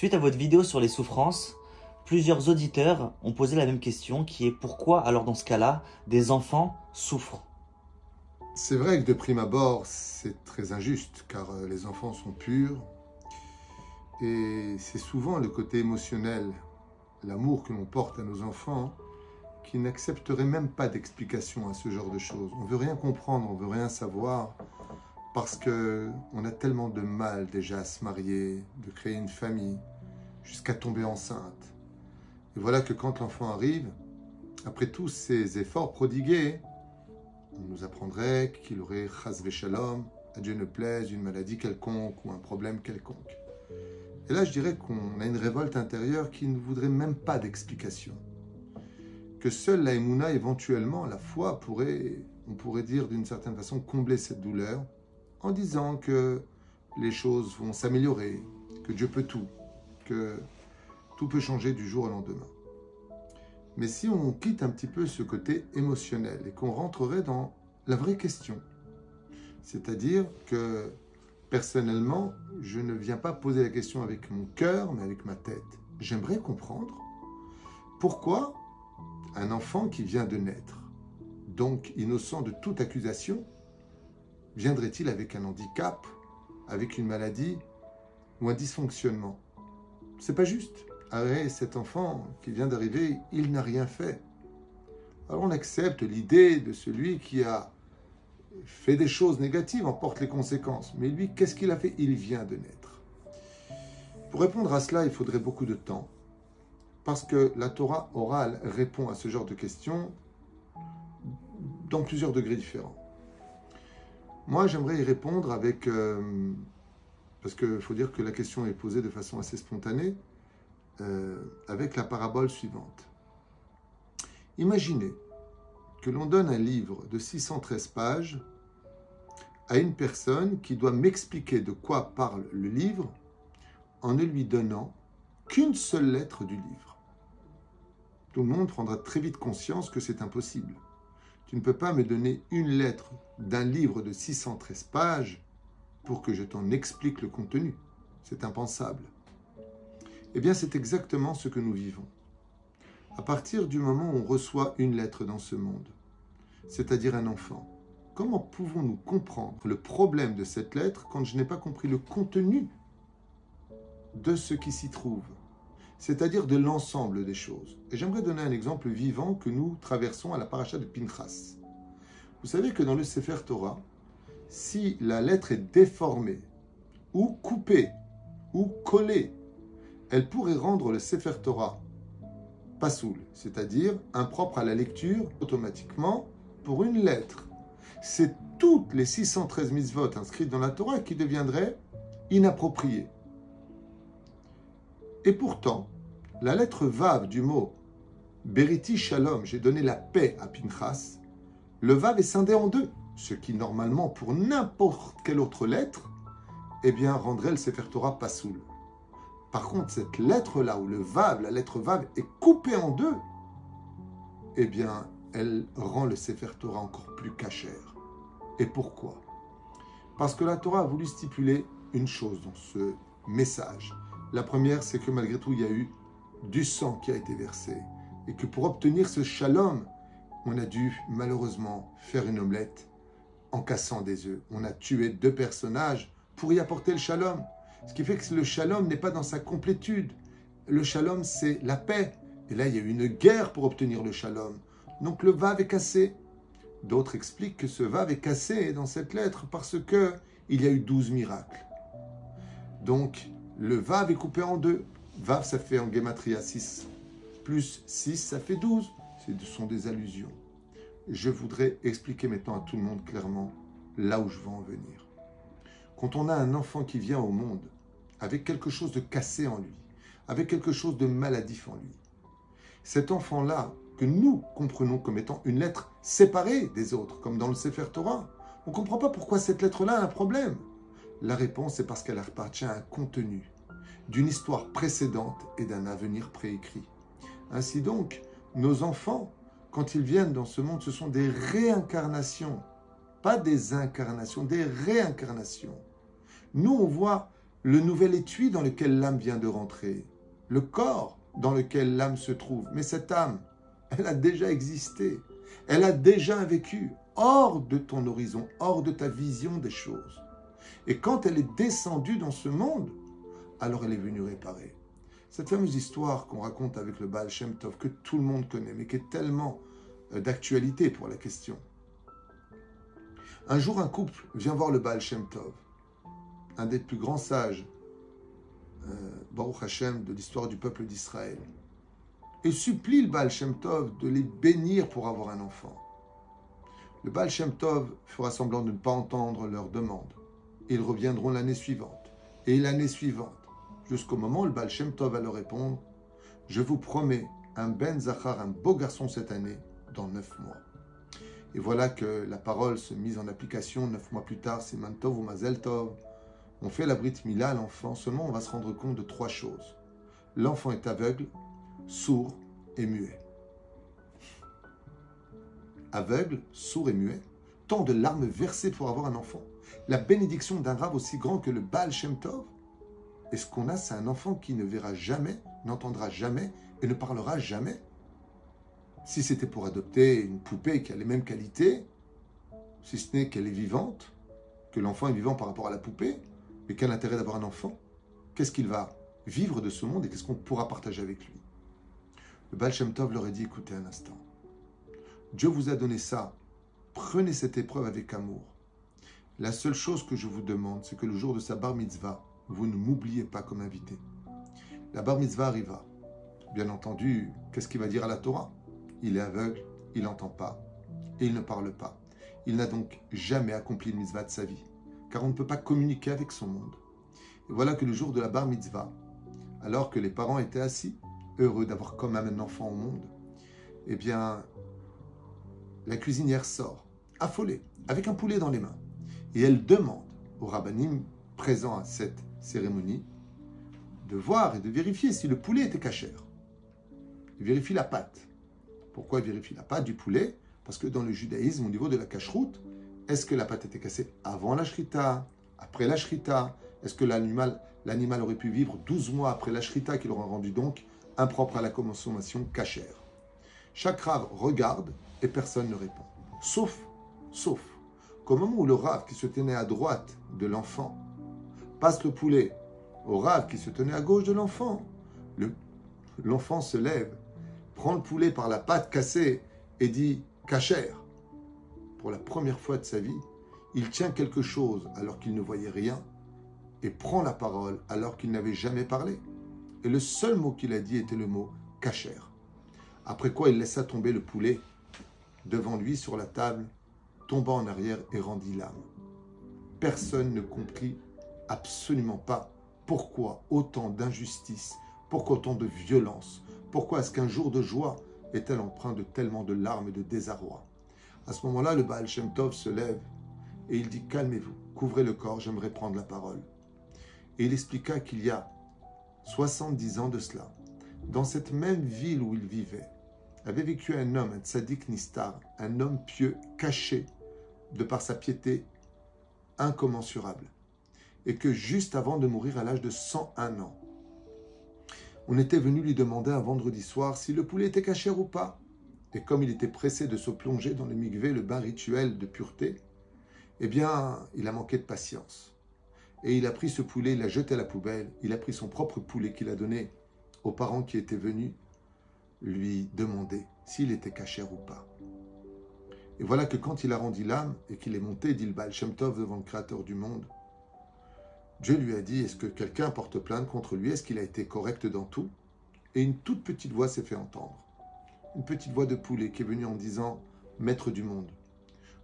Suite à votre vidéo sur les souffrances, plusieurs auditeurs ont posé la même question qui est pourquoi alors dans ce cas-là des enfants souffrent? C'est vrai que de prime abord c'est très injuste car euh, les enfants sont purs et c'est souvent le côté émotionnel, l'amour que l'on porte à nos enfants qui n'accepterait même pas d'explication à ce genre de choses. On veut rien comprendre, on veut rien savoir parce que on a tellement de mal déjà à se marier, de créer une famille, jusqu'à tomber enceinte. Et voilà que quand l'enfant arrive, après tous ces efforts prodigués, on nous apprendrait qu'il aurait chas shalom, à Dieu ne plaise, une maladie quelconque ou un problème quelconque. Et là, je dirais qu'on a une révolte intérieure qui ne voudrait même pas d'explication. Que seule la éventuellement, la foi, pourrait, on pourrait dire d'une certaine façon, combler cette douleur en disant que les choses vont s'améliorer, que Dieu peut tout, tout peut changer du jour au lendemain. Mais si on quitte un petit peu ce côté émotionnel et qu'on rentrerait dans la vraie question, c'est-à-dire que personnellement, je ne viens pas poser la question avec mon cœur, mais avec ma tête. J'aimerais comprendre pourquoi un enfant qui vient de naître, donc innocent de toute accusation, viendrait-il avec un handicap, avec une maladie ou un dysfonctionnement? C'est pas juste. Arrête, cet enfant qui vient d'arriver, il n'a rien fait. Alors on accepte l'idée de celui qui a fait des choses négatives, en porte les conséquences. Mais lui, qu'est-ce qu'il a fait? Il vient de naître. Pour répondre à cela, il faudrait beaucoup de temps, parce que la Torah orale répond à ce genre de questions dans plusieurs degrés différents. Moi, j'aimerais y répondre avec... Euh, parce qu'il faut dire que la question est posée de façon assez spontanée, euh, avec la parabole suivante. Imaginez que l'on donne un livre de 613 pages à une personne qui doit m'expliquer de quoi parle le livre en ne lui donnant qu'une seule lettre du livre. Tout le monde prendra très vite conscience que c'est impossible. Tu ne peux pas me donner une lettre d'un livre de 613 pages pour que je t'en explique le contenu. C'est impensable. Eh bien, c'est exactement ce que nous vivons. À partir du moment où on reçoit une lettre dans ce monde, c'est-à-dire un enfant, comment pouvons-nous comprendre le problème de cette lettre quand je n'ai pas compris le contenu de ce qui s'y trouve c'est-à-dire de l'ensemble des choses? Et j'aimerais donner un exemple vivant que nous traversons à la paracha de Pinchas. Vous savez que dans le Sefer Torah, si la lettre est déformée, ou coupée, ou collée, elle pourrait rendre le Sefer Torah pasoul, c'est-à-dire impropre à la lecture automatiquement pour une lettre. C'est toutes les 613 mitzvot inscrites dans la Torah qui deviendraient inappropriées. Et pourtant, la lettre Vav du mot Beriti Shalom, j'ai donné la paix à Pinchas, le Vav est scindé en deux, ce qui normalement pour n'importe quelle autre lettre, eh bien rendrait le Sefer Torah pasoul. Par contre, cette lettre-là, où le Vav, la lettre Vav, est coupée en deux, eh bien, elle rend le Sefer Torah encore plus cachère. Et pourquoi? Parce que la Torah a voulu stipuler une chose dans ce message. La première, c'est que malgré tout, il y a eu du sang qui a été versé. Et que pour obtenir ce shalom, on a dû malheureusement faire une omelette en cassant des œufs. On a tué deux personnages pour y apporter le shalom. Ce qui fait que le shalom n'est pas dans sa complétude. Le shalom, c'est la paix. Et là, il y a eu une guerre pour obtenir le shalom. Donc le vav est cassé. D'autres expliquent que ce vav est cassé dans cette lettre parce que il y a eu douze miracles. Donc le Vav est coupé en deux. Vav, ça fait en Gematria 6. Plus 6, ça fait 12. Ce sont des allusions. Je voudrais expliquer maintenant à tout le monde clairement là où je veux en venir. Quand on a un enfant qui vient au monde avec quelque chose de cassé en lui, avec quelque chose de maladif en lui, cet enfant-là, que nous comprenons comme étant une lettre séparée des autres, comme dans le Sefer Torah, on ne comprend pas pourquoi cette lettre-là a un problème. La réponse est parce qu'elle appartient à un contenu, d'une histoire précédente et d'un avenir préécrit. Ainsi donc, nos enfants, quand ils viennent dans ce monde, ce sont des réincarnations, pas des incarnations, des réincarnations. Nous, on voit le nouvel étui dans lequel l'âme vient de rentrer, le corps dans lequel l'âme se trouve. Mais cette âme, elle a déjà existé, elle a déjà vécu hors de ton horizon, hors de ta vision des choses. Et quand elle est descendue dans ce monde, alors elle est venue réparer. Cette fameuse histoire qu'on raconte avec le Baal Shem Tov, que tout le monde connaît, mais qui est tellement euh, d'actualité pour la question. Un jour, un couple vient voir le Baal Shem Tov, un des plus grands sages, euh, Baruch Hashem, de l'histoire du peuple d'Israël, et supplie le Baal Shem Tov de les bénir pour avoir un enfant. Le Baal Shem Tov fera semblant de ne pas entendre leur demande. Ils reviendront l'année suivante, et l'année suivante, jusqu'au moment où le Baal Shem Tov va leur répondre Je vous promets un Ben Zachar, un beau garçon cette année, dans neuf mois. Et voilà que la parole se mise en application neuf mois plus tard, c'est Mantov ou Mazel Tov. On fait la Brit Mila à l'enfant, seulement on va se rendre compte de trois choses. L'enfant est aveugle, sourd et muet. Aveugle, sourd et muet, tant de larmes versées pour avoir un enfant. La bénédiction d'un rave aussi grand que le Baal Shem Tov? Et ce qu'on a, c'est un enfant qui ne verra jamais, n'entendra jamais et ne parlera jamais? Si c'était pour adopter une poupée qui a les mêmes qualités, si ce n'est qu'elle est vivante, que l'enfant est vivant par rapport à la poupée, mais quel intérêt d'avoir un enfant? Qu'est-ce qu'il va vivre de ce monde et qu'est-ce qu'on pourra partager avec lui? Le Baal Shem Tov leur a dit écoutez un instant. Dieu vous a donné ça. Prenez cette épreuve avec amour. La seule chose que je vous demande, c'est que le jour de sa bar mitzvah, vous ne m'oubliez pas comme invité. La bar mitzvah arriva. Bien entendu, qu'est-ce qu'il va dire à la Torah? Il est aveugle, il n'entend pas et il ne parle pas. Il n'a donc jamais accompli le mitzvah de sa vie, car on ne peut pas communiquer avec son monde. Et voilà que le jour de la bar mitzvah, alors que les parents étaient assis, heureux d'avoir comme même un enfant au monde, eh bien, la cuisinière sort, affolée, avec un poulet dans les mains, et elle demande au rabbinim présent à cette cérémonie de voir et de vérifier si le poulet était cachère. Il vérifie la pâte. Pourquoi il vérifie la pâte du poulet? Parce que dans le judaïsme, au niveau de la cacheroute, est-ce que la pâte était cassée avant la shrita, après la shrita? Est-ce que l'animal, l'animal aurait pu vivre 12 mois après la shrita qui l'aurait rendu donc impropre à la consommation cachère? Chaque rave regarde et personne ne répond. Sauf, sauf, qu'au moment où le rave qui se tenait à droite de l'enfant passe le poulet au rave qui se tenait à gauche de l'enfant, l'enfant se lève, prend le poulet par la patte cassée et dit cachère. Pour la première fois de sa vie, il tient quelque chose alors qu'il ne voyait rien et prend la parole alors qu'il n'avait jamais parlé. Et le seul mot qu'il a dit était le mot cachère. Après quoi il laissa tomber le poulet devant lui sur la table, tomba en arrière et rendit l'âme. Personne ne comprit absolument pas. Pourquoi autant d'injustice, pourquoi autant de violence, pourquoi est-ce qu'un jour de joie est-elle empreint de tellement de larmes et de désarroi? À ce moment-là, le Baal Shem Tov se lève et il dit Calmez-vous, couvrez le corps, j'aimerais prendre la parole. Et il expliqua qu'il y a 70 ans de cela, dans cette même ville où il vivait, avait vécu un homme, un tzaddik nistar, un homme pieux, caché, de par sa piété incommensurable et que juste avant de mourir à l'âge de 101 ans, on était venu lui demander un vendredi soir si le poulet était cachère ou pas. Et comme il était pressé de se plonger dans le migvé, le bain rituel de pureté, eh bien, il a manqué de patience. Et il a pris ce poulet, il l'a jeté à la poubelle, il a pris son propre poulet qu'il a donné aux parents qui étaient venus lui demander s'il était cachère ou pas. Et voilà que quand il a rendu l'âme et qu'il est monté, dit le Baal Shem Tov devant le Créateur du monde, Dieu lui a dit, est-ce que quelqu'un porte plainte contre lui? Est-ce qu'il a été correct dans tout? Et une toute petite voix s'est fait entendre. Une petite voix de poulet qui est venue en disant, Maître du monde,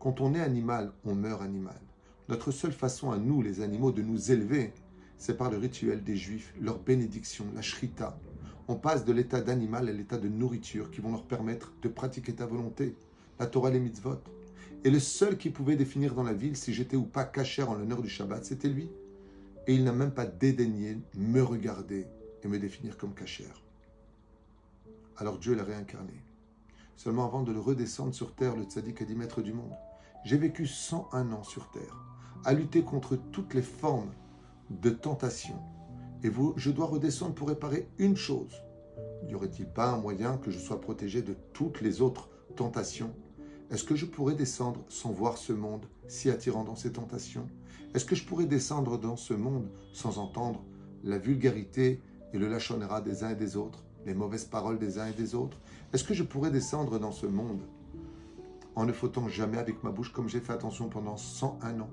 quand on est animal, on meurt animal. Notre seule façon à nous, les animaux, de nous élever, c'est par le rituel des juifs, leur bénédiction, la shrita. On passe de l'état d'animal à l'état de nourriture qui vont leur permettre de pratiquer ta volonté, la Torah les mitzvot. Et le seul qui pouvait définir dans la ville si j'étais ou pas cachère en l'honneur du Shabbat, c'était lui. Et il n'a même pas dédaigné me regarder et me définir comme cachère. Alors Dieu l'a réincarné. Seulement avant de le redescendre sur terre, le tzaddik a dit Maître du monde, j'ai vécu 101 ans sur terre, à lutter contre toutes les formes de tentations. Et vous, je dois redescendre pour réparer une chose. N'y aurait-il pas un moyen que je sois protégé de toutes les autres tentations? Est-ce que je pourrais descendre sans voir ce monde si attirant dans ses tentations? Est-ce que je pourrais descendre dans ce monde sans entendre la vulgarité et le lachonnera des uns et des autres, les mauvaises paroles des uns et des autres? Est-ce que je pourrais descendre dans ce monde en ne fautant jamais avec ma bouche comme j'ai fait attention pendant 101 ans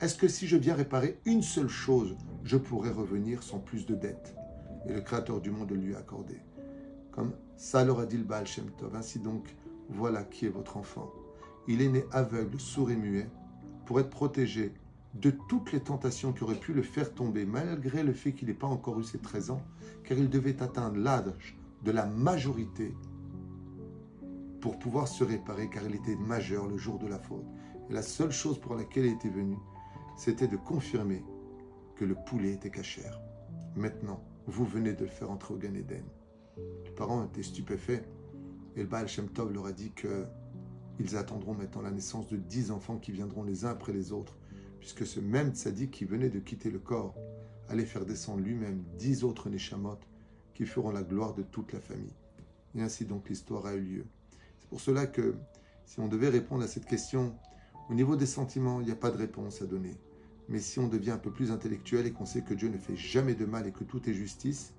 Est-ce que si je viens réparer une seule chose, je pourrais revenir sans plus de dettes? Et le Créateur du monde lui a accordé. Comme ça leur dit le Baal Shem Tov. Ainsi donc, voilà qui est votre enfant. Il est né aveugle, sourd et muet, pour être protégé de toutes les tentations qui auraient pu le faire tomber, malgré le fait qu'il n'ait pas encore eu ses 13 ans, car il devait atteindre l'âge de la majorité pour pouvoir se réparer, car il était majeur le jour de la faute. Et la seule chose pour laquelle il était venu, c'était de confirmer que le poulet était cachère. Maintenant, vous venez de le faire entrer au Gan Eden. Les parents étaient stupéfaits. Et le Baal Shem Tov leur a dit que ils attendront maintenant la naissance de dix enfants qui viendront les uns après les autres, puisque ce même tzaddik qui venait de quitter le corps allait faire descendre lui-même dix autres Neshamot qui feront la gloire de toute la famille. Et ainsi donc l'histoire a eu lieu. C'est pour cela que si on devait répondre à cette question, au niveau des sentiments, il n'y a pas de réponse à donner. Mais si on devient un peu plus intellectuel et qu'on sait que Dieu ne fait jamais de mal et que tout est justice,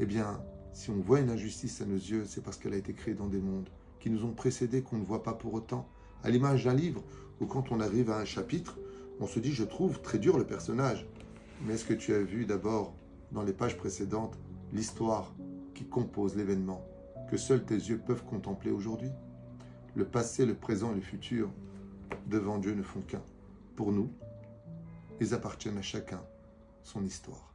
eh bien, si on voit une injustice à nos yeux, c'est parce qu'elle a été créée dans des mondes nous ont précédés, qu'on ne voit pas pour autant. À l'image d'un livre, où quand on arrive à un chapitre, on se dit, je trouve très dur le personnage. Mais est-ce que tu as vu d'abord, dans les pages précédentes, l'histoire qui compose l'événement que seuls tes yeux peuvent contempler aujourd'hui? Le passé, le présent et le futur, devant Dieu, ne font qu'un. Pour nous, ils appartiennent à chacun son histoire.